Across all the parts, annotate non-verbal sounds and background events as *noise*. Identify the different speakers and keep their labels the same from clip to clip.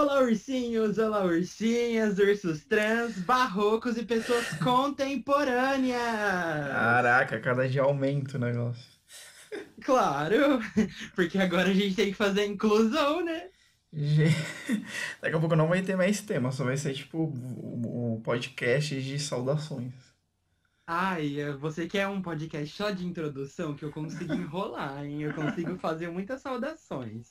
Speaker 1: Olá, ursinhos, olá, ursinhas, ursos trans, barrocos e pessoas *laughs* contemporâneas!
Speaker 2: Caraca, cada dia aumenta o negócio.
Speaker 1: Claro, porque agora a gente tem que fazer inclusão, né?
Speaker 2: Daqui a pouco não vai ter mais tema, só vai ser tipo o o podcast de saudações.
Speaker 1: Ai, eh, você quer um podcast só de introdução que eu consigo enrolar, hein? Eu consigo fazer muitas saudações.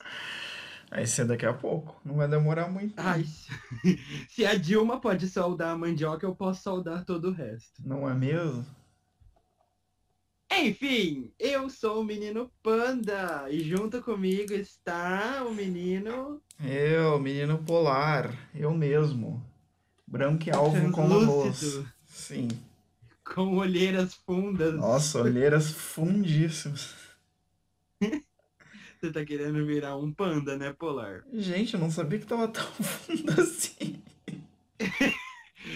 Speaker 2: Vai ser daqui a pouco, não vai demorar muito.
Speaker 1: Ai, *laughs* se a Dilma pode saudar a mandioca, eu posso saudar todo o resto.
Speaker 2: Não é mesmo?
Speaker 1: Enfim, eu sou o menino Panda e junto comigo está o menino
Speaker 2: Eu, menino polar, eu mesmo. Branco e alvo como luz. Sim.
Speaker 1: com olheiras fundas.
Speaker 2: Nossa, olheiras fundíssimas. *laughs*
Speaker 1: Você tá querendo virar um panda, né, Polar?
Speaker 2: Gente, eu não sabia que tava tão *laughs* fundo assim.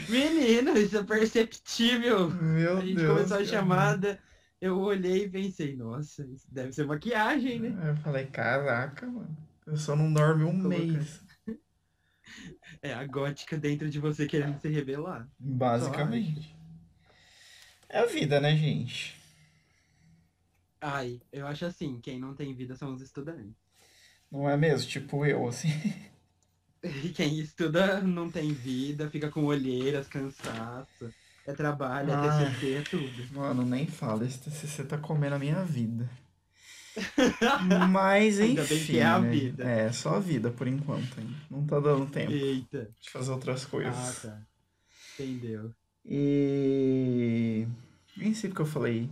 Speaker 1: Menino, isso é perceptível.
Speaker 2: Meu
Speaker 1: A gente
Speaker 2: Deus.
Speaker 1: começou a chamada, eu olhei e pensei, nossa, isso deve ser maquiagem, né?
Speaker 2: Aí Eu falei, caraca, mano. Eu só não dorme um
Speaker 1: Coloca-
Speaker 2: mês.
Speaker 1: É a gótica dentro de você querendo se revelar.
Speaker 2: Basicamente. É a vida, né, gente?
Speaker 1: Ai, eu acho assim, quem não tem vida são os estudantes.
Speaker 2: Não é mesmo? Tipo eu, assim. *laughs*
Speaker 1: E quem estuda não tem vida, fica com olheiras, cansaço. É trabalho, é. TCC, é tudo.
Speaker 2: Mano, nem fala. Esse TCC tá comendo a minha vida. *laughs* Mas enfim.
Speaker 1: Ainda bem que é a
Speaker 2: né?
Speaker 1: vida.
Speaker 2: É, só a vida por enquanto. Hein? Não tá dando tempo
Speaker 1: Eita.
Speaker 2: de fazer outras coisas.
Speaker 1: Ah, tá. Entendeu.
Speaker 2: E. Nem sei porque eu falei.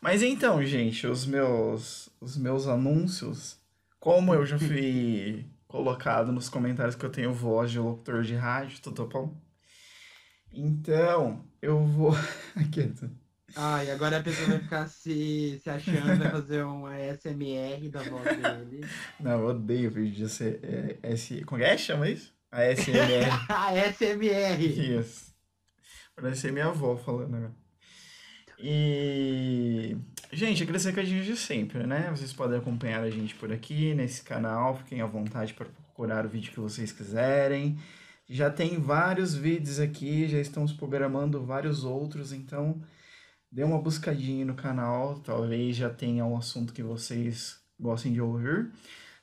Speaker 2: Mas então, gente, os meus, os meus anúncios, como eu já fui *laughs* colocado nos comentários que eu tenho voz de locutor de rádio, tudo bom? Então, eu vou. *laughs* Aqui,
Speaker 1: Ah, e agora a pessoa vai ficar se, se achando, vai fazer um ASMR da voz dele. *laughs*
Speaker 2: Não, eu odeio vídeo de ser, é, S... Como é que chama isso? A SMR.
Speaker 1: ASMR!
Speaker 2: Isso. Parece ser minha avó falando agora. E. Gente, aqueles recadinhos de sempre, né? Vocês podem acompanhar a gente por aqui, nesse canal. Fiquem à vontade para procurar o vídeo que vocês quiserem. Já tem vários vídeos aqui, já estamos programando vários outros, então dê uma buscadinha no canal. Talvez já tenha um assunto que vocês gostem de ouvir.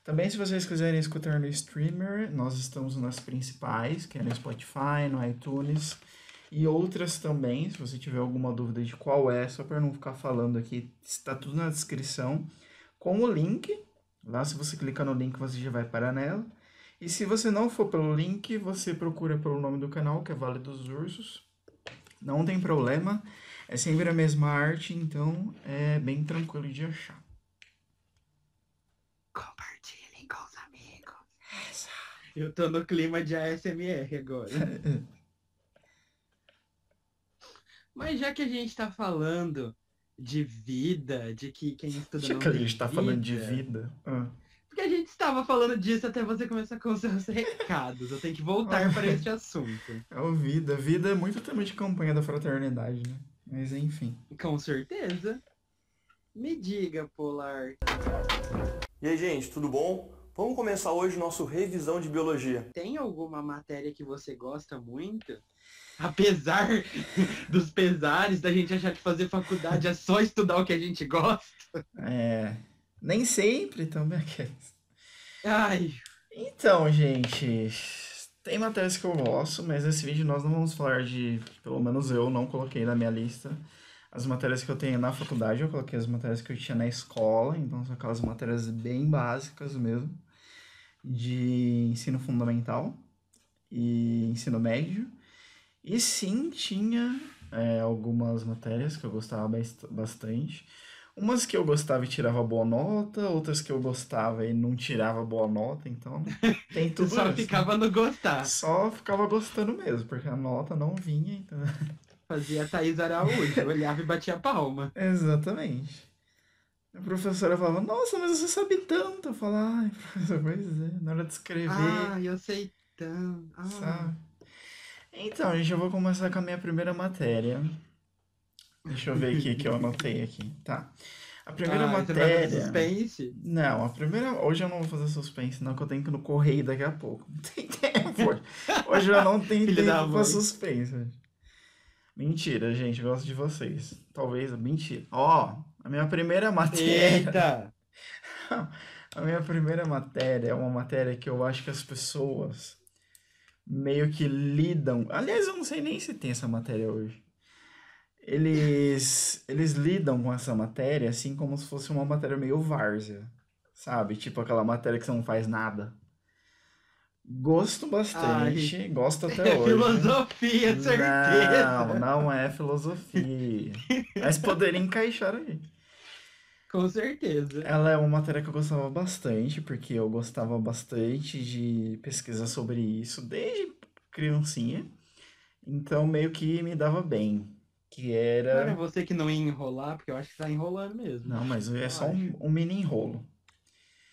Speaker 2: Também, se vocês quiserem escutar no streamer, nós estamos nas principais, que é no Spotify, no iTunes e outras também. Se você tiver alguma dúvida de qual é, só para não ficar falando aqui, está tudo na descrição com o link. Lá, se você clicar no link, você já vai parar nela. E se você não for pelo link, você procura pelo nome do canal, que é Vale dos Ursos. Não tem problema, é sempre a mesma arte, então é bem tranquilo de achar.
Speaker 1: Compartilhem com os amigos. Eu tô no clima de ASMR agora. *laughs* Mas já que a gente tá falando de vida, de que quem estuda
Speaker 2: Já
Speaker 1: não
Speaker 2: que a gente tá falando de vida. ah.
Speaker 1: Porque a gente estava falando disso até você começar com os seus *laughs* recados. Eu tenho que voltar para este assunto.
Speaker 2: É o vida. Vida é muito tema de campanha da fraternidade, né? Mas enfim.
Speaker 1: Com certeza. Me diga, Polar.
Speaker 3: E aí, gente, tudo bom? Vamos começar hoje nosso revisão de biologia.
Speaker 1: Tem alguma matéria que você gosta muito? Apesar *laughs* dos pesares da gente achar que fazer faculdade é só estudar o que a gente gosta.
Speaker 2: É. Nem sempre também aqueles.
Speaker 1: Ai,
Speaker 2: Então, gente. Tem matérias que eu gosto, mas nesse vídeo nós não vamos falar de. Pelo menos eu não coloquei na minha lista. As matérias que eu tenho na faculdade, eu coloquei as matérias que eu tinha na escola, então são aquelas matérias bem básicas mesmo, de ensino fundamental e ensino médio. E sim, tinha é, algumas matérias que eu gostava bast- bastante. Umas que eu gostava e tirava boa nota, outras que eu gostava e não tirava boa nota, então *laughs* tem
Speaker 1: tu
Speaker 2: tudo
Speaker 1: só
Speaker 2: isso.
Speaker 1: ficava no gostar.
Speaker 2: Só ficava gostando mesmo, porque a nota não vinha, então. *laughs*
Speaker 1: Fazia Thaís Araújo, olhava e batia palma.
Speaker 2: Exatamente. A professora falava, nossa, mas você sabe tanto. Eu falava, ai, professor, pois é, na hora de escrever,
Speaker 1: Ah, eu sei tanto. Ah.
Speaker 2: sabe? Então, gente, eu vou começar com a minha primeira matéria. Deixa eu ver aqui que eu anotei aqui. Tá. A primeira
Speaker 1: Ah, você vai fazer
Speaker 2: matéria.
Speaker 1: suspense?
Speaker 2: Não, a primeira. Hoje eu não vou fazer suspense, não, que eu tenho que ir no correio daqui a pouco. *laughs* Tem tempo. Foi. Hoje eu não tenho tempo pra suspense. Mentira, gente, gosto de vocês. Talvez, mentira. Ó, a minha primeira matéria.
Speaker 1: Eita! *laughs*
Speaker 2: A minha primeira matéria é uma matéria que eu acho que as pessoas meio que lidam. Aliás, eu não sei nem se tem essa matéria hoje. Eles, eles lidam com essa matéria assim como se fosse uma matéria meio várzea, sabe? Tipo aquela matéria que você não faz nada. Gosto bastante, gosto até *laughs*
Speaker 1: É
Speaker 2: hoje.
Speaker 1: filosofia, certeza!
Speaker 2: Não, não é filosofia. *laughs* Mas poderia encaixar aí.
Speaker 1: Com certeza.
Speaker 2: Ela é uma matéria que eu gostava bastante, porque eu gostava bastante de pesquisar sobre isso desde criancinha. Então meio que me dava bem. Que
Speaker 1: Não era
Speaker 2: era.
Speaker 1: você que não ia enrolar, porque eu acho que tá enrolando mesmo.
Speaker 2: Não, mas é
Speaker 1: Eu
Speaker 2: só um, um mini enrolo.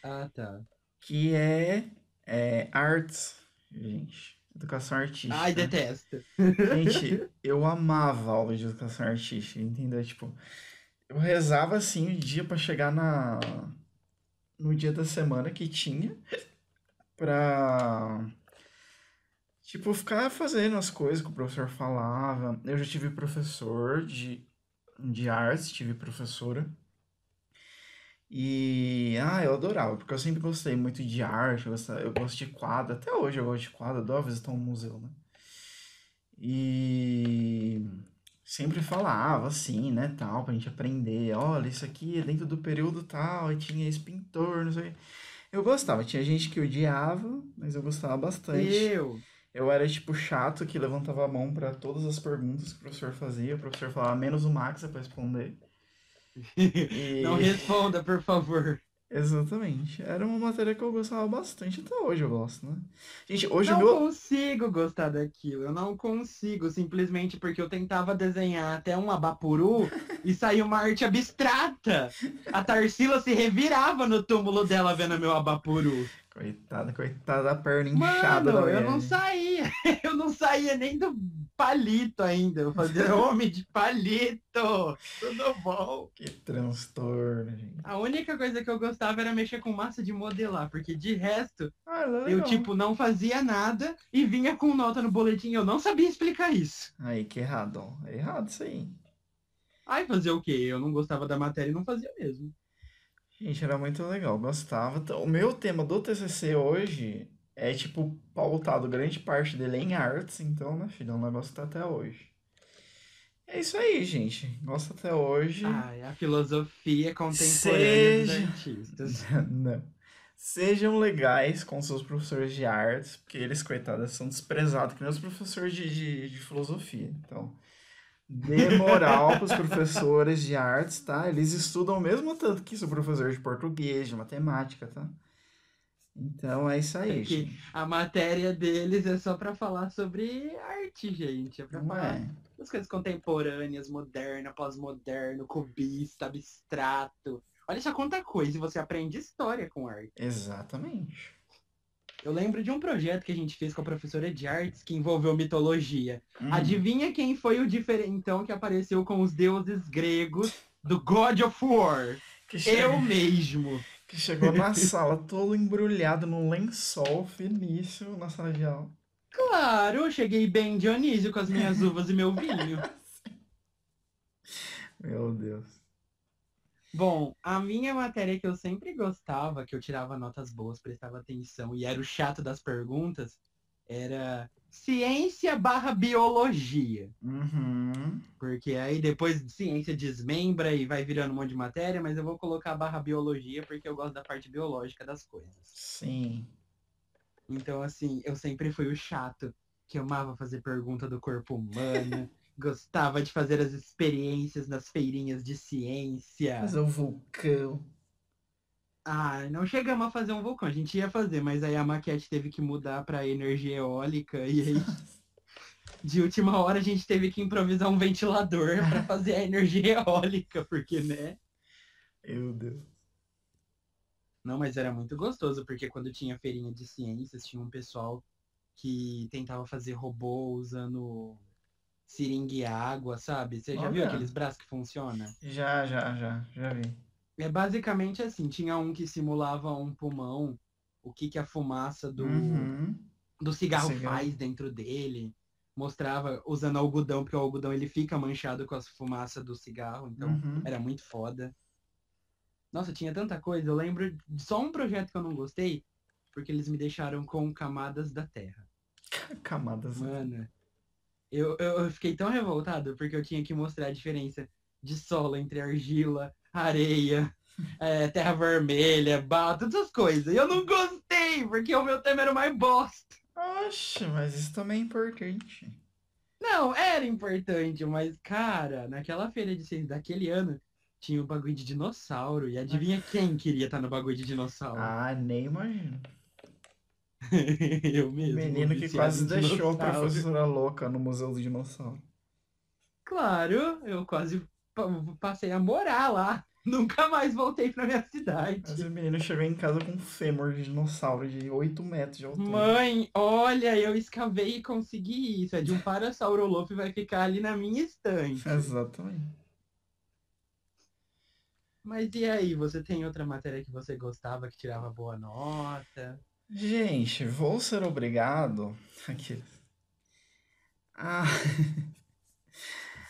Speaker 1: Ah, tá.
Speaker 2: Que é, é artes, gente. Educação artística.
Speaker 1: Ai, detesto.
Speaker 2: Gente, *laughs* eu amava a aula de educação artística, entendeu? Tipo, eu rezava assim o dia pra chegar na no dia da semana que tinha pra tipo ficar fazendo as coisas que o professor falava. Eu já tive professor de de artes, tive professora. E ah, eu adorava, porque eu sempre gostei muito de arte, eu, gostava, eu gosto de quadro, até hoje eu gosto de quadro, adoro visitar um museu, né? E sempre falava assim, né, tal, pra gente aprender. Olha, isso aqui é dentro do período tal, e tinha esse pintor, não sei. o quê. Eu gostava, tinha gente que odiava, mas eu gostava bastante.
Speaker 1: Eu.
Speaker 2: Eu era tipo chato que levantava a mão pra todas as perguntas que o professor fazia. O professor falava menos o Max é pra responder. E...
Speaker 1: Não responda, por favor.
Speaker 2: Exatamente. Era uma matéria que eu gostava bastante, até hoje eu gosto, né? Gente, hoje
Speaker 1: não
Speaker 2: meu.
Speaker 1: consigo gostar daquilo. Eu não consigo, simplesmente porque eu tentava desenhar até um abapuru *laughs* e saiu uma arte abstrata. A Tarsila se revirava no túmulo dela vendo meu abapuru.
Speaker 2: Coitada, coitada da perna inchada da
Speaker 1: Mano, eu não saía. *laughs* Eu não saía nem do palito ainda. Eu fazia *laughs* homem de palito. Tudo bom.
Speaker 2: Que transtorno, gente.
Speaker 1: A única coisa que eu gostava era mexer com massa de modelar, porque de resto
Speaker 2: Ah, era
Speaker 1: eu tipo não fazia nada e vinha com nota no boletim. Eu não sabia explicar isso.
Speaker 2: Aí, que errado, ó. É errado isso aí.
Speaker 1: Ai, fazer o quê? Eu não gostava da matéria e não fazia mesmo.
Speaker 2: Gente, era muito legal, gostava. O meu tema do TCC hoje é, tipo, pautado grande parte dele em artes, então, né, filho, é um negócio que tá até hoje. É isso aí, gente. Gosto até hoje.
Speaker 1: Ai, a filosofia contemporânea dos
Speaker 2: Seja-
Speaker 1: artistas. *laughs*
Speaker 2: Não. Sejam legais com seus professores de artes, porque eles, coitados, são desprezados, que nem os professores de, de, de filosofia. Então, dê moral *laughs* para os professores de artes, tá? Eles estudam o mesmo tanto que o professor de português, de matemática, tá? Então, é isso aí,
Speaker 1: É a matéria deles é só pra falar sobre arte, gente. É pra
Speaker 2: Não
Speaker 1: falar
Speaker 2: é?
Speaker 1: das coisas contemporâneas, moderna, pós-moderno, cubista, abstrato. Olha só quanta coisa e você aprende história com arte.
Speaker 2: Exatamente.
Speaker 1: Eu lembro de um projeto que a gente fez com a professora de artes que envolveu mitologia.
Speaker 2: Hum,
Speaker 1: Adivinha quem foi o diferentão que apareceu com os deuses gregos do God of War? Eu mesmo.
Speaker 2: Que chegou na sala todo embrulhado num lençol finíssimo na sala de aula.
Speaker 1: Claro, eu cheguei bem Dionísio com as minhas *laughs* uvas e meu vinho.
Speaker 2: Meu Deus.
Speaker 1: Bom, a minha matéria que eu sempre gostava, que eu tirava notas boas, prestava atenção e era o chato das perguntas, era ciência barra biologia.
Speaker 2: Uhum.
Speaker 1: Porque aí depois ciência desmembra e vai virando um monte de matéria, mas eu vou colocar barra biologia porque eu gosto da parte biológica das coisas.
Speaker 2: Sim.
Speaker 1: Então, assim, eu sempre fui o chato, que amava fazer pergunta do corpo humano, *laughs* gostava de fazer as experiências nas feirinhas de ciência.
Speaker 2: Fazer o vulcão.
Speaker 1: Ah, não chegamos a fazer um vulcão, a gente ia fazer, mas aí a maquete teve que mudar para energia eólica e aí *laughs* de última hora a gente teve que improvisar um ventilador para fazer a energia eólica, porque né?
Speaker 2: Meu Deus.
Speaker 1: Não, mas era muito gostoso, porque quando tinha feirinha de ciências, tinha um pessoal que tentava fazer robô usando seringa e água, sabe? Você já viu
Speaker 2: Olha.
Speaker 1: aqueles braços que funcionam?
Speaker 2: Já, já, já, já vi.
Speaker 1: É basicamente assim, tinha um que simulava um pulmão, o que que a fumaça do
Speaker 2: Uhum.
Speaker 1: do cigarro,
Speaker 2: Cigarro.
Speaker 1: faz dentro dele. Mostrava usando algodão, porque o algodão ele fica manchado com as fumaças do cigarro, então
Speaker 2: Uhum.
Speaker 1: era muito foda. Nossa, tinha tanta coisa. Eu lembro de só um projeto que eu não gostei, porque eles me deixaram com camadas da terra.
Speaker 2: Camadas.
Speaker 1: Mano, eu, eu, eu fiquei tão revoltado porque eu tinha que mostrar a diferença de solo entre argila, areia, é, terra vermelha, barro, todas essas coisas. E eu não gostei, porque o meu tema era o mais bosta.
Speaker 2: Oxe, mas isso também é importante.
Speaker 1: Não, era importante, mas, cara, naquela feira de ciência daquele ano, tinha o bagulho de dinossauro. E adivinha *laughs* quem queria estar no bagulho de dinossauro?
Speaker 2: Ah, nem imagino. *laughs*
Speaker 1: eu
Speaker 2: O
Speaker 1: mesmo.
Speaker 2: menino que quase deixou a professora louca no Museu do Dinossauro.
Speaker 1: Claro, eu quase passei a morar lá. *laughs* Nunca mais voltei pra minha cidade.
Speaker 2: Mas o menino chegou em casa com um fêmur de dinossauro de 8 metros de altura.
Speaker 1: Mãe, olha, eu escavei e consegui isso. É de um *laughs* Parasaurolope e vai ficar ali na minha estante.
Speaker 2: Exatamente.
Speaker 1: Mas e aí, você tem outra matéria que você gostava, que tirava boa nota?
Speaker 2: Gente, vou ser obrigado *laughs* aqui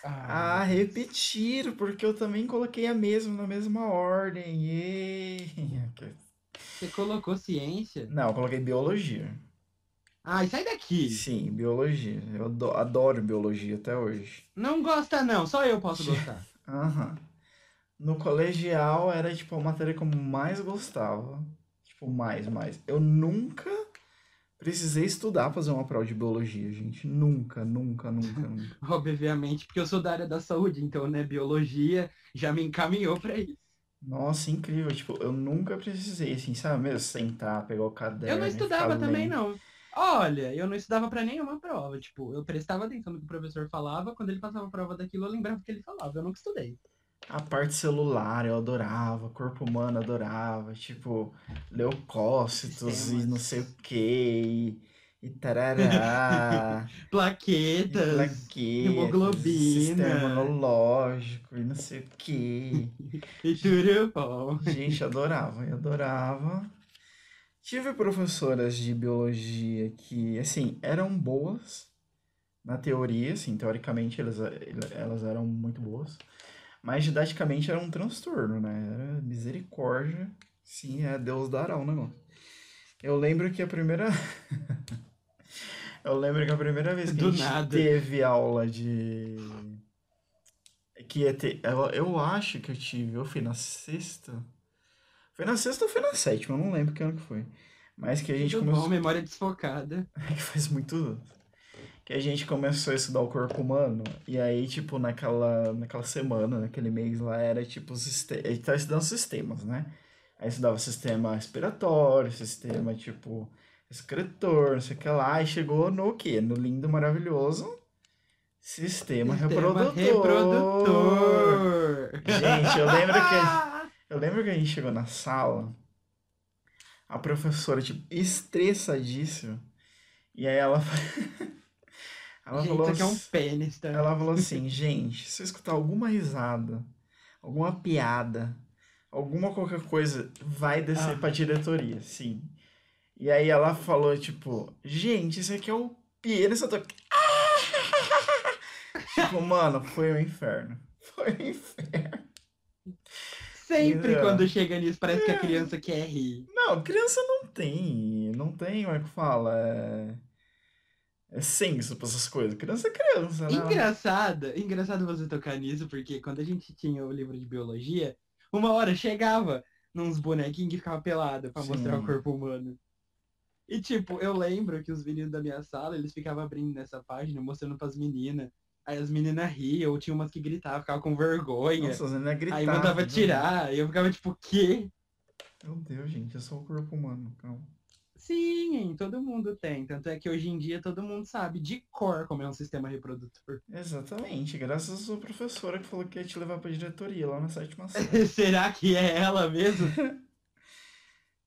Speaker 2: a
Speaker 1: Ah,
Speaker 2: repetir, porque eu também coloquei a mesma na mesma ordem.
Speaker 1: Você colocou ciência?
Speaker 2: Não, eu coloquei biologia.
Speaker 1: Ai, sai daqui.
Speaker 2: Sim, biologia. Eu ado- adoro biologia até hoje.
Speaker 1: Não gosta não, só eu posso gostar. *laughs*
Speaker 2: Aham. No colegial era tipo a matéria que eu mais gostava. Tipo, mais, mais. Eu nunca precisei estudar fazer uma prova de biologia, gente. Nunca, nunca, nunca, nunca. *laughs*
Speaker 1: Obviamente, porque eu sou da área da saúde, então, né, biologia já me encaminhou pra isso.
Speaker 2: Nossa, incrível. Tipo, eu nunca precisei, assim, sabe? Mesmo sentar, pegar o caderno.
Speaker 1: Eu não estudava também,
Speaker 2: lendo.
Speaker 1: não. Olha, eu não estudava pra nenhuma prova. Tipo, eu prestava atenção no que o professor falava. Quando ele passava a prova daquilo, eu lembrava o que ele falava. Eu nunca estudei.
Speaker 2: A parte celular eu adorava, corpo humano adorava, tipo, leucócitos e
Speaker 1: Sistemas.
Speaker 2: não sei o que, e, e tarará, e *laughs*
Speaker 1: Plaquetas.
Speaker 2: plaquetas,
Speaker 1: hemoglobina.
Speaker 2: sistema imunológico e não sei o que. *laughs*
Speaker 1: E tudo bom.
Speaker 2: Gente, adorava, eu adorava. Tive professoras de biologia que, assim, eram boas na teoria, assim, teoricamente elas, elas eram muito boas. Mas didaticamente era um transtorno, né? Era misericórdia. Sim, é Deus dará o negócio. Eu lembro que a primeira. *laughs* Eu lembro que a primeira vez que
Speaker 1: Do
Speaker 2: a gente
Speaker 1: nada.
Speaker 2: teve aula de. Que ia ter. Eu, eu acho que eu tive, eu fui na sexta. Foi na sexta ou foi na sétima, eu não lembro que ano que foi. Mas que a gente
Speaker 1: Tudo
Speaker 2: começou.
Speaker 1: bom, memória desfocada. *laughs*
Speaker 2: É que faz muito. Que a gente começou a estudar o corpo humano. E aí, tipo, naquela, naquela semana, naquele mês lá, era tipo. A gente tava estudando sistemas, né? Aí estudava sistema respiratório, sistema, tipo, excretor, não sei o que lá. E chegou no quê? No lindo, maravilhoso. Sistema, reprodutor.
Speaker 1: reprodutor.
Speaker 2: Gente, eu lembro que. Eu lembro que a gente chegou na sala, a professora, tipo, estressadíssima. E aí ela. *laughs* ela
Speaker 1: Gente,
Speaker 2: falou
Speaker 1: isso aqui é um pênis, tá?
Speaker 2: ela falou assim, gente, se eu escutar alguma risada, alguma piada, alguma qualquer coisa, vai descer
Speaker 1: Ah.
Speaker 2: pra diretoria, sim. E aí ela falou, tipo, gente, isso aqui é o pênis, eu tô... *laughs* tipo, mano, foi um inferno. Foi um inferno.
Speaker 1: Sempre
Speaker 2: É.
Speaker 1: quando chega nisso, parece que a criança quer rir.
Speaker 2: Não, criança não tem, não tem, como é que fala? É, é senso pra essas coisas. Criança é criança, né?
Speaker 1: Engraçado, engraçado você tocar nisso, porque quando a gente tinha o livro de biologia, uma hora chegava nos bonequinhos que ficava pelado pra mostrar o corpo humano. E tipo, eu lembro que os meninos da minha sala, eles ficavam abrindo nessa página, mostrando pras meninas. Aí as meninas riam, ou tinha umas que gritavam, ficavam com vergonha.
Speaker 2: Nossa, não é gritar.
Speaker 1: aí mandava
Speaker 2: né?
Speaker 1: tirar, e eu ficava tipo, quê?
Speaker 2: Meu Deus, gente, é só o corpo humano, calma.
Speaker 1: Sim, todo mundo tem. Tanto é que hoje em dia todo mundo sabe de cor como é um sistema reprodutor.
Speaker 2: Exatamente, graças à sua professora que falou que ia te levar pra diretoria lá na sétima *laughs* série.
Speaker 1: Será que é ela mesmo? *laughs*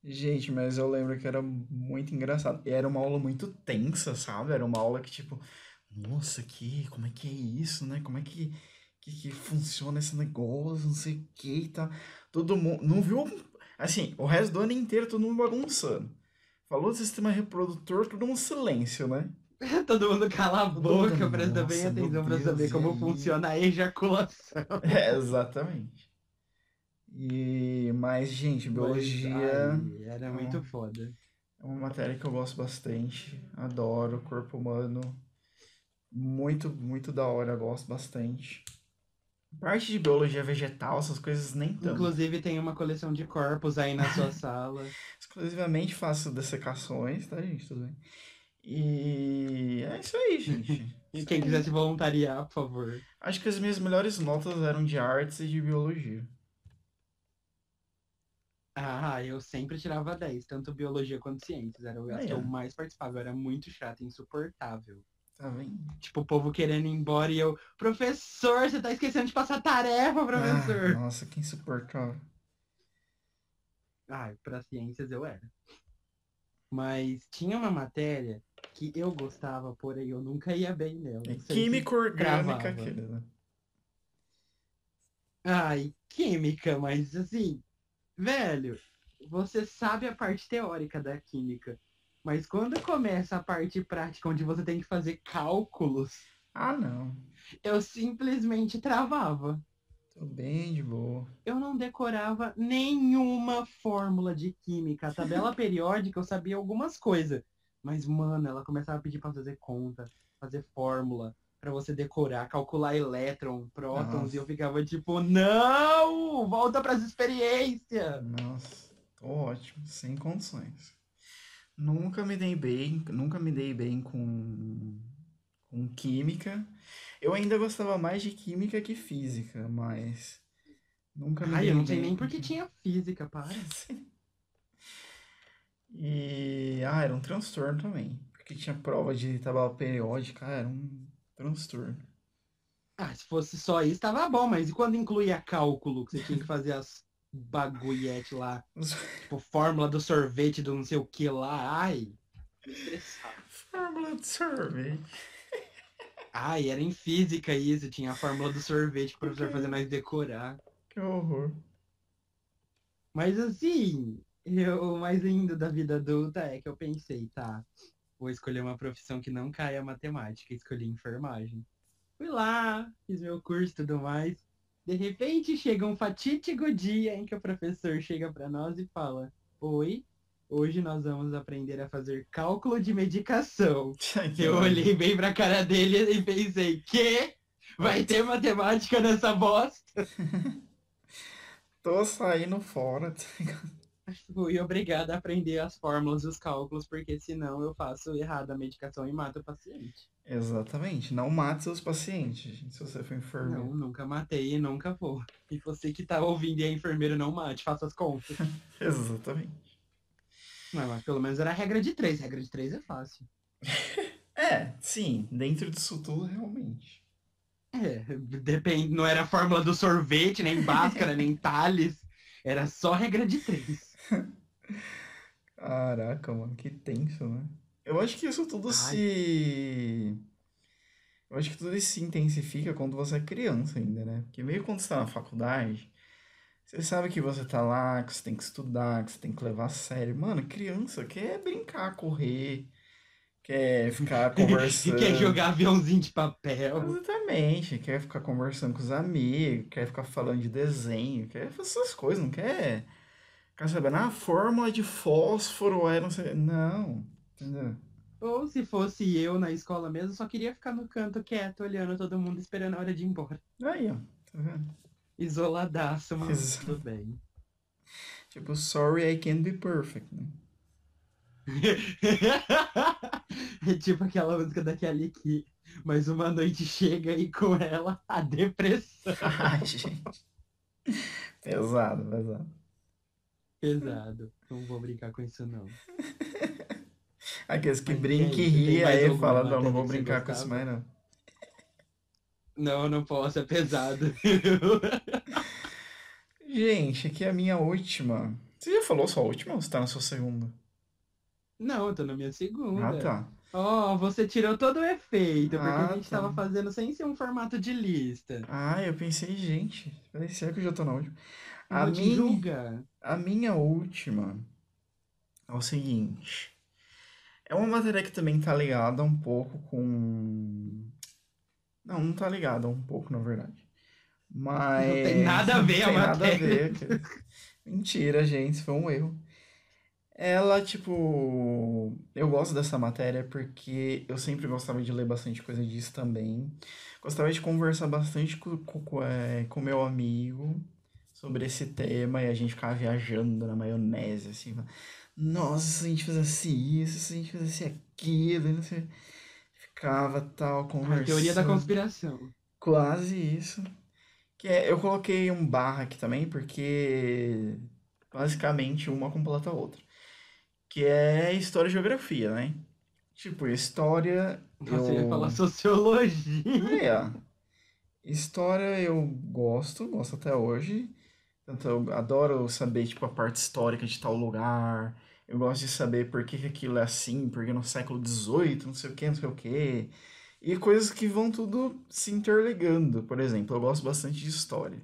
Speaker 2: Gente, mas eu lembro que era muito engraçado. E era uma aula muito tensa, sabe? Era uma aula que, tipo, nossa, que, como é que é isso, né? Como é que, que, que funciona esse negócio, não sei o que e tal. Todo mundo, não viu, assim, o resto do ano inteiro todo mundo bagunçando. Falou do sistema reprodutor, tudo um silêncio, né? *laughs*
Speaker 1: Todo mundo cala a boca,
Speaker 2: mundo,
Speaker 1: presta bem
Speaker 2: nossa,
Speaker 1: atenção pra saber como
Speaker 2: aí?
Speaker 1: funciona a ejaculação. *laughs*
Speaker 2: É, exatamente. E, mas, gente, biologia
Speaker 1: Mas, ai, era muito
Speaker 2: Hum.
Speaker 1: foda.
Speaker 2: é uma matéria que eu gosto bastante. Adoro corpo humano. Muito, muito da hora, gosto bastante. Parte de biologia vegetal, essas coisas nem tanto.
Speaker 1: Inclusive tem uma coleção de corpos aí na sua *laughs* sala.
Speaker 2: Exclusivamente faço dessecações, tá, gente? Tudo bem. E é isso aí, gente. *laughs*
Speaker 1: E quem quiser se voluntariar, por favor.
Speaker 2: Acho que as minhas melhores notas eram de artes e de biologia.
Speaker 1: Ah, eu sempre tirava 10, tanto biologia quanto ciências. Era as
Speaker 2: Aí,
Speaker 1: que eu
Speaker 2: ó.
Speaker 1: mais participava. Eu era muito chato, insuportável.
Speaker 2: Tá?
Speaker 1: Tipo, o povo querendo ir embora e eu, professor, você tá esquecendo de passar tarefa, professor.
Speaker 2: Ah, nossa, que insuportável.
Speaker 1: Ai, pra ciências eu era. Mas tinha uma matéria que eu gostava, porém eu nunca ia bem nela.
Speaker 2: É química orgânica, aquele, né?
Speaker 1: Ai, química, mas assim, velho, você sabe a parte teórica da química. Mas quando começa a parte prática, onde você tem que fazer cálculos,
Speaker 2: Ah, não.
Speaker 1: eu simplesmente travava.
Speaker 2: Tô bem de boa.
Speaker 1: Eu não decorava nenhuma fórmula de química. A tabela *laughs* periódica eu sabia algumas coisas. Mas, mano, ela começava a pedir pra fazer conta, fazer fórmula, pra você decorar, calcular elétron, prótons,
Speaker 2: Nossa.
Speaker 1: e eu ficava tipo, não! Volta pras experiências!
Speaker 2: Nossa, tô ótimo, sem condições. Nunca me dei bem, nunca me dei bem com, com química. Eu ainda gostava mais de química que física, mas nunca me
Speaker 1: Ai,
Speaker 2: dei
Speaker 1: eu não sei nem porque tinha física, para.
Speaker 2: E, ah, era um transtorno também. Porque tinha prova de tabela periódica, ah, era um transtorno.
Speaker 1: Ah, se fosse só isso, tava bom, mas e quando incluía cálculo, que você tinha que fazer as bagulhete lá, tipo, fórmula do sorvete do não sei o que lá, ai.
Speaker 2: Fórmula de sorvete.
Speaker 1: Ai, era em física isso, tinha a fórmula do sorvete que o professor fazia nós decorar.
Speaker 2: Que horror.
Speaker 1: Mas assim, eu, o mais lindo da vida adulta é que eu pensei, tá, vou escolher uma profissão que não caia matemática, escolhi enfermagem. Fui lá, fiz meu curso e tudo mais. De repente chega um fatídico dia em que o professor chega pra nós e fala: Oi, hoje nós vamos aprender a fazer cálculo de medicação. *laughs* Eu olhei bem pra cara dele e pensei, que? Vai ter matemática nessa bosta? *laughs*
Speaker 2: Tô saindo fora, tá ligado?
Speaker 1: Fui obrigada a aprender as fórmulas e os cálculos, porque senão eu faço errado a medicação e mato o paciente.
Speaker 2: Exatamente. Não mate seus pacientes, gente, se você for enfermeiro.
Speaker 1: Não, nunca matei e nunca vou. E você que tá ouvindo e é enfermeiro, não mate, faça as contas. *laughs*
Speaker 2: Exatamente.
Speaker 1: Não, mas pelo menos era a regra de três. Regra de três é fácil. *laughs*
Speaker 2: É, sim, dentro disso tudo, realmente.
Speaker 1: É, depende, não era a fórmula do sorvete, nem *laughs* Bhaskara, nem Thales. Era só regra de três. *laughs*
Speaker 2: Caraca, mano, que tenso, né? Eu acho que isso tudo
Speaker 1: Ai.
Speaker 2: se. Eu acho que tudo isso se intensifica quando você é criança ainda, né? Porque meio quando você tá na faculdade, você sabe que você tá lá, que você tem que estudar, que você tem que levar a sério. Mano, criança quer brincar, correr, quer ficar *laughs* conversando.
Speaker 1: Quer jogar aviãozinho de papel.
Speaker 2: Exatamente, quer ficar conversando com os amigos, quer ficar falando de desenho, quer fazer essas coisas, não quer ficar sabendo, ah, fórmula de fósforo é não sei. Não, entendeu?
Speaker 1: Ou se fosse eu na escola mesmo, só queria ficar no canto quieto, olhando todo mundo, esperando a hora de ir embora.
Speaker 2: Aí, ó, tá vendo?
Speaker 1: Isoladaço, mas tudo bem. *laughs*
Speaker 2: Tipo, sorry, I can't be perfect, né? *laughs*
Speaker 1: é tipo aquela música da Kelly que mais uma noite chega e com ela a depressão. *laughs*
Speaker 2: Ai, gente. Pesado, pesado.
Speaker 1: Pesado. Não vou brincar com isso não. *laughs*
Speaker 2: Aqueles que
Speaker 1: Mas e
Speaker 2: brincam e
Speaker 1: mais
Speaker 2: aí fala, não, não vou brincar com isso mais, não.
Speaker 1: Não, não posso, é pesado. *laughs*
Speaker 2: Gente, aqui é a minha última. Você já falou sua última ou você tá na sua segunda?
Speaker 1: não, eu tô na minha segunda.
Speaker 2: Ah, tá.
Speaker 1: Ó, você tirou todo o efeito, porque
Speaker 2: Ah,
Speaker 1: a gente
Speaker 2: tá.
Speaker 1: tava fazendo sem ser um formato de lista.
Speaker 2: Ah, eu pensei, gente, será que eu já tô na última? A minha, a minha última é o seguinte. É uma matéria que também tá ligada um pouco com. Não, não tá ligada um pouco, na verdade. Mas.
Speaker 1: Não tem nada a *laughs* ver
Speaker 2: não
Speaker 1: a
Speaker 2: tem nada a
Speaker 1: matéria.
Speaker 2: ver. *laughs* Mentira, gente, foi um erro. Ela, tipo. Eu gosto dessa matéria porque eu sempre gostava de ler bastante coisa disso também. Gostava de conversar bastante com, com, com, é, com meu amigo sobre esse tema e a gente ficava viajando na maionese, assim. Nossa, se a gente fizesse isso, se a gente fizesse aquilo, não sei. Ficava tal,
Speaker 1: A teoria da
Speaker 2: conversando.
Speaker 1: conspiração.
Speaker 2: Quase isso. Que é, eu coloquei um barra aqui também, porque basicamente uma completa a outra. Que é história e geografia, né? Tipo, história
Speaker 1: Você ia falar
Speaker 2: eu.
Speaker 1: sociologia.
Speaker 2: Ó. História eu gosto, gosto até hoje. Tanto eu adoro saber, tipo, a parte histórica de tal lugar. Eu gosto de saber por que que aquilo é assim, porque no século XVIII, não sei o que, não sei o que. E coisas que vão tudo se interligando. Por exemplo, eu gosto bastante de história.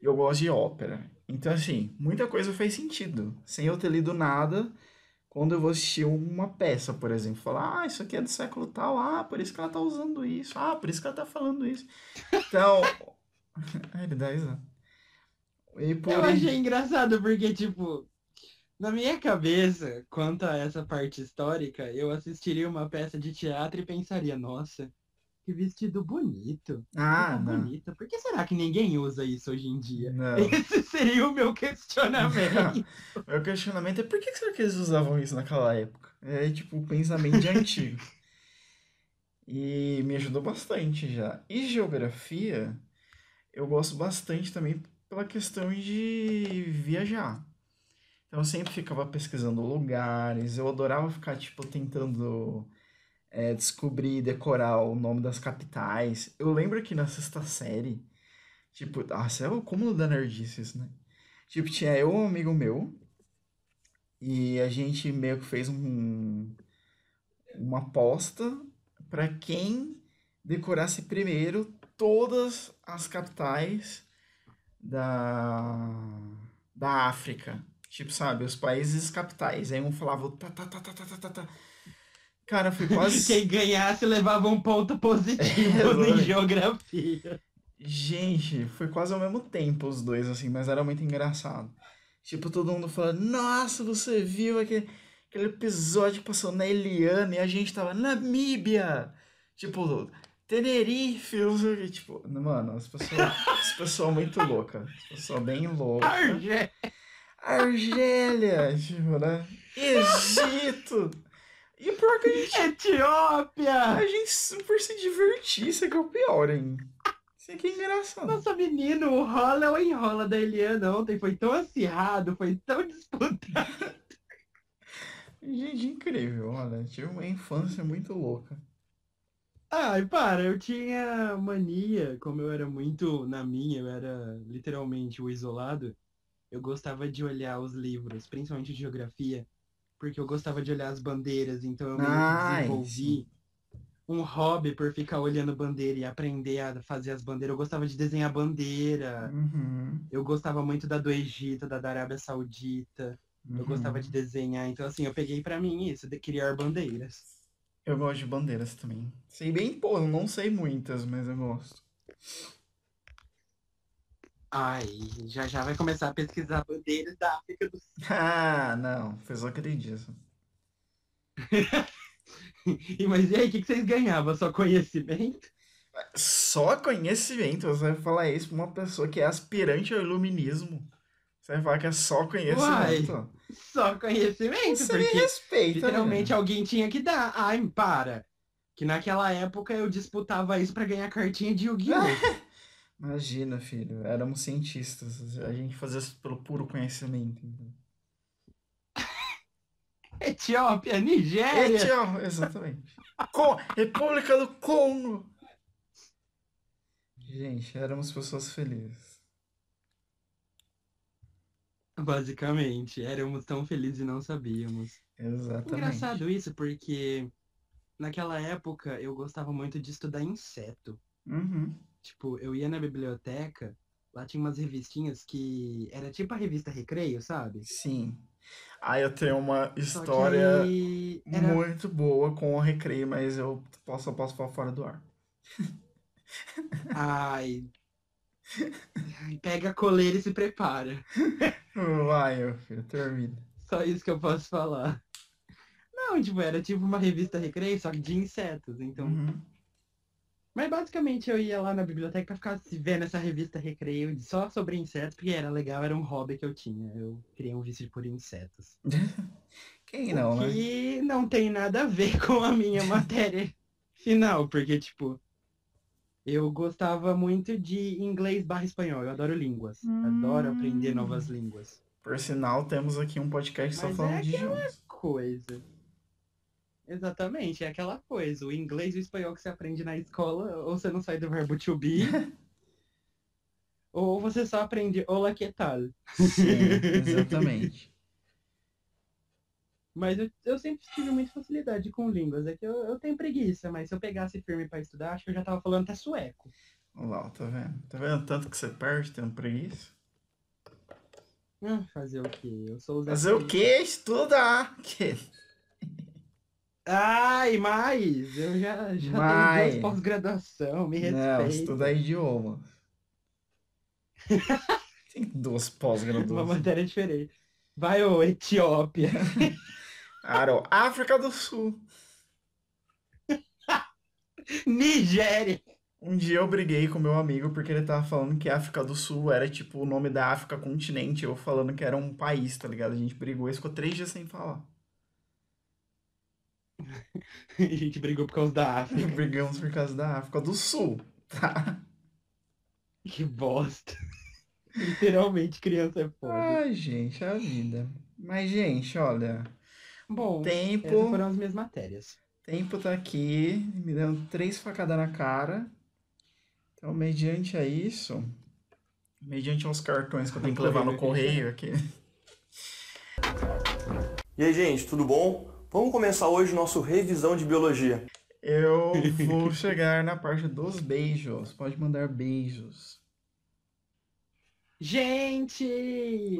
Speaker 2: Eu gosto de ópera. Então, assim, muita coisa faz sentido. Sem eu ter lido nada, quando eu vou assistir uma peça, por exemplo, falar, ah, isso aqui é do século tal, ah, por isso que ela tá usando isso, ah, por isso que ela tá falando isso. Então, *laughs* ah, ele dá isso. E por
Speaker 1: Eu achei engraçado porque, tipo, na minha cabeça, quanto a essa parte histórica, eu assistiria uma peça de teatro e pensaria, nossa, que vestido bonito.
Speaker 2: Ah, não.
Speaker 1: bonita. Por que será que ninguém usa isso hoje em dia?
Speaker 2: Não. *laughs*
Speaker 1: Esse seria o meu questionamento. *laughs*
Speaker 2: Meu questionamento é por que será que eles usavam isso naquela época? É tipo o pensamento de antigo. *laughs* E me ajudou bastante já. E geografia, eu gosto bastante também pela questão de viajar. Então eu sempre ficava pesquisando lugares, eu adorava ficar tipo tentando é, descobrir, decorar o nome das capitais. Eu lembro que na sexta série, tipo, nossa, é o cúmulo da nerdice isso, né? Tipo, tinha eu e um amigo meu, e a gente meio que fez um, uma aposta para quem decorasse primeiro todas as capitais da, da África. Tipo, sabe, os países capitais. Aí um falava tá, tá, tá, tá, tá, tá, tá, tá. Cara, foi quase. *laughs*
Speaker 1: Quem ganhasse levava um ponto positivo *laughs*
Speaker 2: É,
Speaker 1: em geografia.
Speaker 2: Gente, foi quase ao mesmo tempo os dois, assim, mas era muito engraçado. Tipo, todo mundo falando, nossa, você viu aquele, aquele episódio que passou na Eliana e a gente tava Namíbia! Tipo, Tenerife, tipo, mano, as pessoas, as pessoas muito loucas, as pessoas bem loucas.
Speaker 1: Argé.
Speaker 2: Argélia, tipo, né? Egito! E o pior que a gente,
Speaker 1: Etiópia!
Speaker 2: a gente super se divertia, isso é que é o pior, hein? Isso aqui é engraçado.
Speaker 1: Nossa, menino, o rola ou enrola da Eliana ontem foi tão acirrado, foi tão disputado. *laughs*
Speaker 2: Gente, incrível, olha, tive uma infância muito louca.
Speaker 1: Ai, para, eu tinha mania, como eu era muito na minha, eu era literalmente o isolado, eu gostava de olhar os livros, principalmente de geografia, porque eu gostava de olhar as bandeiras, então eu meio que desenvolvi um hobby por ficar olhando bandeira e aprender a fazer as bandeiras. Eu gostava de desenhar bandeira,
Speaker 2: Uhum,
Speaker 1: eu gostava muito da do Egito, da da Arábia Saudita, eu
Speaker 2: uhum.
Speaker 1: gostava de desenhar, então assim, eu peguei pra mim isso, de criar bandeiras.
Speaker 2: Eu gosto de bandeiras também. Sei bem, pô, eu não sei muitas, mas eu gosto.
Speaker 1: Ai, já já vai começar a pesquisar bandeiras da África do Sul. *laughs*
Speaker 2: Ah, não, foi só aquele.
Speaker 1: E, *laughs* mas e aí, o que, que vocês ganhavam? Só conhecimento?
Speaker 2: Só conhecimento, você vai falar isso pra uma pessoa que é aspirante ao iluminismo. Você vai falar que é só conhecimento.
Speaker 1: Só conhecimento,
Speaker 2: Você me
Speaker 1: porque
Speaker 2: respeita,
Speaker 1: literalmente
Speaker 2: né?
Speaker 1: alguém tinha que dar. Ai, para. Que naquela época eu disputava isso pra ganhar cartinha de Yu-Gi-Oh! *laughs*
Speaker 2: Imagina, filho, éramos cientistas. A gente fazia isso pelo puro conhecimento. então. *laughs*
Speaker 1: Etiópia, Nigéria.
Speaker 2: Etiópia, exatamente. *laughs* Co- República do Congo. Gente, éramos pessoas felizes.
Speaker 1: Basicamente, éramos tão felizes e não sabíamos.
Speaker 2: Exatamente.
Speaker 1: Engraçado isso, porque naquela época eu gostava muito de estudar inseto.
Speaker 2: Uhum.
Speaker 1: Tipo, eu ia na biblioteca, lá tinha umas revistinhas que era tipo a revista Recreio, sabe?
Speaker 2: Sim. Ah, eu tenho uma história
Speaker 1: aí era
Speaker 2: muito boa com o recreio, mas eu posso, eu posso falar fora do ar.
Speaker 1: Ai. *laughs* Ai, Pega a coleira e se prepara. *laughs*
Speaker 2: Vai, meu filho, termina.
Speaker 1: Só isso que eu posso falar. Não, tipo, era tipo uma revista Recreio, só que de insetos. Então.
Speaker 2: Uhum.
Speaker 1: Mas basicamente eu ia lá na biblioteca pra ficar se vendo essa revista Recreio só sobre insetos, porque era legal, era um hobby que eu tinha. Eu criei um vício por insetos. *laughs*
Speaker 2: Quem não, né?
Speaker 1: que não tem nada a ver *laughs* com a minha matéria final, porque, tipo, eu gostava muito de inglês barra espanhol. Eu adoro línguas. Adoro aprender
Speaker 2: Hum.
Speaker 1: novas línguas.
Speaker 2: Por sinal, temos aqui um podcast só
Speaker 1: Mas
Speaker 2: falando
Speaker 1: é
Speaker 2: de idiomas.
Speaker 1: Coisa. Exatamente, é aquela coisa. O inglês e o espanhol que você aprende na escola, ou você não sai do verbo to be, *laughs* ou você só aprende hola que tal.
Speaker 2: Sim, exatamente. *laughs*
Speaker 1: Mas eu, eu sempre tive muita facilidade com línguas. É que eu, eu tenho preguiça, mas se eu pegasse firme pra estudar, acho que eu já tava falando até sueco.
Speaker 2: Olha lá, tá vendo? Tá vendo tanto que você perde tendo preguiça?
Speaker 1: Ah, fazer o quê? Eu sou
Speaker 2: Fazer o
Speaker 1: Felipe.
Speaker 2: quê? Estudar! Que?
Speaker 1: Ai, mais! Eu já, já tenho duas pós-graduação, me
Speaker 2: Não,
Speaker 1: respeita.
Speaker 2: estudar idioma. *laughs* Tem duas
Speaker 1: Uma
Speaker 2: pós-graduações.
Speaker 1: matéria diferente. Vai, ô, Etiópia. *laughs*
Speaker 2: Aro, África do Sul. *laughs*
Speaker 1: Nigéria.
Speaker 2: Um dia eu briguei com meu amigo porque ele tava falando que África do Sul era tipo o nome da África continente, eu falando que era um país, tá ligado? A gente brigou e ficou três dias sem falar. *laughs*
Speaker 1: A gente brigou por causa da África. *laughs*
Speaker 2: Brigamos por causa da África do Sul, tá?
Speaker 1: Que bosta. Literalmente, criança é foda.
Speaker 2: Ai, gente, é a vida. Mas, gente, olha,
Speaker 1: Bom,
Speaker 2: tempo,
Speaker 1: essas foram as minhas matérias.
Speaker 2: tempo tá aqui, me dando três facadas na cara. Então, mediante a isso, mediante aos cartões que eu tenho que levar no correio aqui.
Speaker 3: E aí, gente, tudo bom? Vamos começar hoje nosso revisão de biologia.
Speaker 2: Eu vou chegar na parte dos beijos. Pode mandar beijos.
Speaker 1: Gente,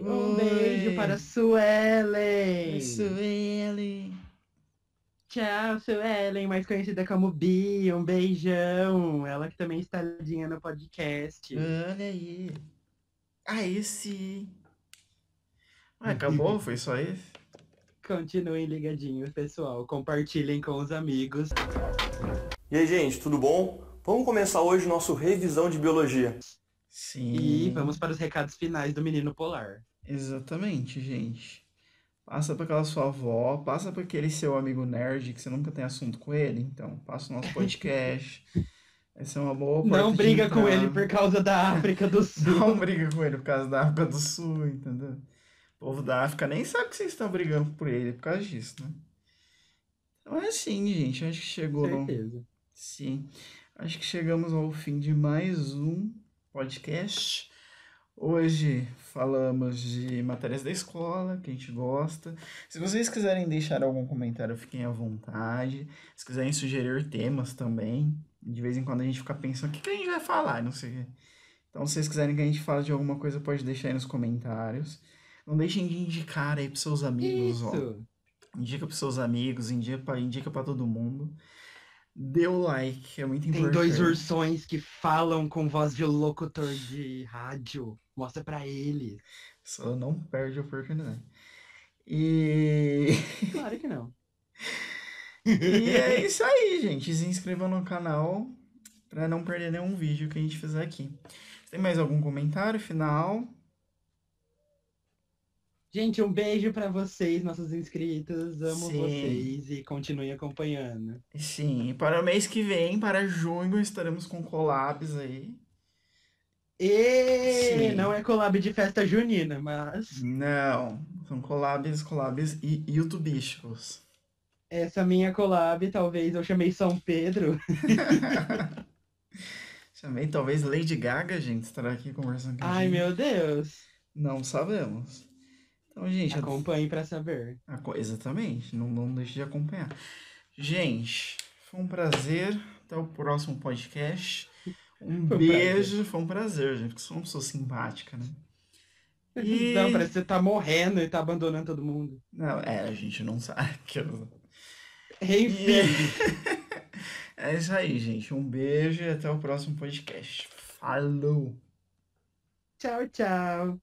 Speaker 1: um
Speaker 2: Oi.
Speaker 1: beijo para a Suelen.
Speaker 2: Isso, ele.
Speaker 1: Tchau, Suelen, mais conhecida como Bi. Um beijão. Ela que também está ligadinha no podcast.
Speaker 2: Olha aí. Aí sim. Ah, acabou? Foi só esse?
Speaker 1: Continuem ligadinhos, pessoal. Compartilhem com os amigos.
Speaker 3: E aí, gente, tudo bom? Vamos começar hoje nosso revisão de biologia.
Speaker 2: Sim.
Speaker 1: E vamos para os recados finais do Menino Polar.
Speaker 2: Exatamente, gente. Passa para aquela sua avó, passa para aquele seu amigo nerd que você nunca tem assunto com ele. Então, passa o nosso podcast. Vai ser uma boa
Speaker 1: Não briga com ele por causa da África do *laughs* Sul.
Speaker 2: Não briga com ele por causa da África do Sul, entendeu? O povo da África nem sabe que vocês estão brigando por ele por causa disso, né? Então é assim, gente. Acho que chegou no.
Speaker 1: certeza.
Speaker 2: Sim. Acho que chegamos ao fim de mais um podcast. Hoje falamos de matérias da escola, que a gente gosta. Se vocês quiserem deixar algum comentário, fiquem à vontade. Se quiserem sugerir temas também, de vez em quando a gente fica pensando o que, que a gente vai falar, não sei. Então, se vocês quiserem que a gente fale de alguma coisa, pode deixar aí nos comentários. Não deixem de indicar aí pros seus amigos, ó.
Speaker 1: Isso.
Speaker 2: Indica pros seus amigos, indica pra, indica pra todo mundo. Dê o like, é muito
Speaker 1: Tem
Speaker 2: importante.
Speaker 1: dois ursões que falam com voz de locutor de rádio. Mostra pra eles.
Speaker 2: Só não perde a oportunidade. E... *laughs*
Speaker 1: Claro que não.
Speaker 2: e é isso aí, gente. Se inscreva no canal pra não perder nenhum vídeo que a gente fizer aqui. Tem mais algum comentário final?
Speaker 1: Gente, um beijo pra vocês, nossos inscritos. Amo
Speaker 2: Sim.
Speaker 1: vocês e continuem acompanhando.
Speaker 2: Sim, para o mês que vem, para junho, estaremos com collabs aí.
Speaker 1: E
Speaker 2: Sim.
Speaker 1: não é collab de festa junina, mas
Speaker 2: Não, são collabs, collabs e youtubísticos.
Speaker 1: essa minha collab, talvez eu chamei São Pedro. *laughs*
Speaker 2: Chamei talvez Lady Gaga, gente, estará aqui conversando com a
Speaker 1: Ai,
Speaker 2: gente.
Speaker 1: meu Deus.
Speaker 2: Não sabemos. Então, gente.
Speaker 1: Acompanhe eu... para
Speaker 2: saber. Exatamente, não, não deixe de acompanhar. Gente, foi um prazer. Até o próximo podcast. Um
Speaker 1: foi
Speaker 2: beijo, prazer. foi um prazer, gente, porque sou é uma pessoa simpática, né? *laughs* E...
Speaker 1: Não, parece que você tá morrendo e tá abandonando todo mundo.
Speaker 2: Não, é, a gente não sabe. *laughs*
Speaker 1: Enfim. *laughs*
Speaker 2: é isso aí, gente. Um beijo e até o próximo podcast. Falou!
Speaker 1: Tchau, tchau!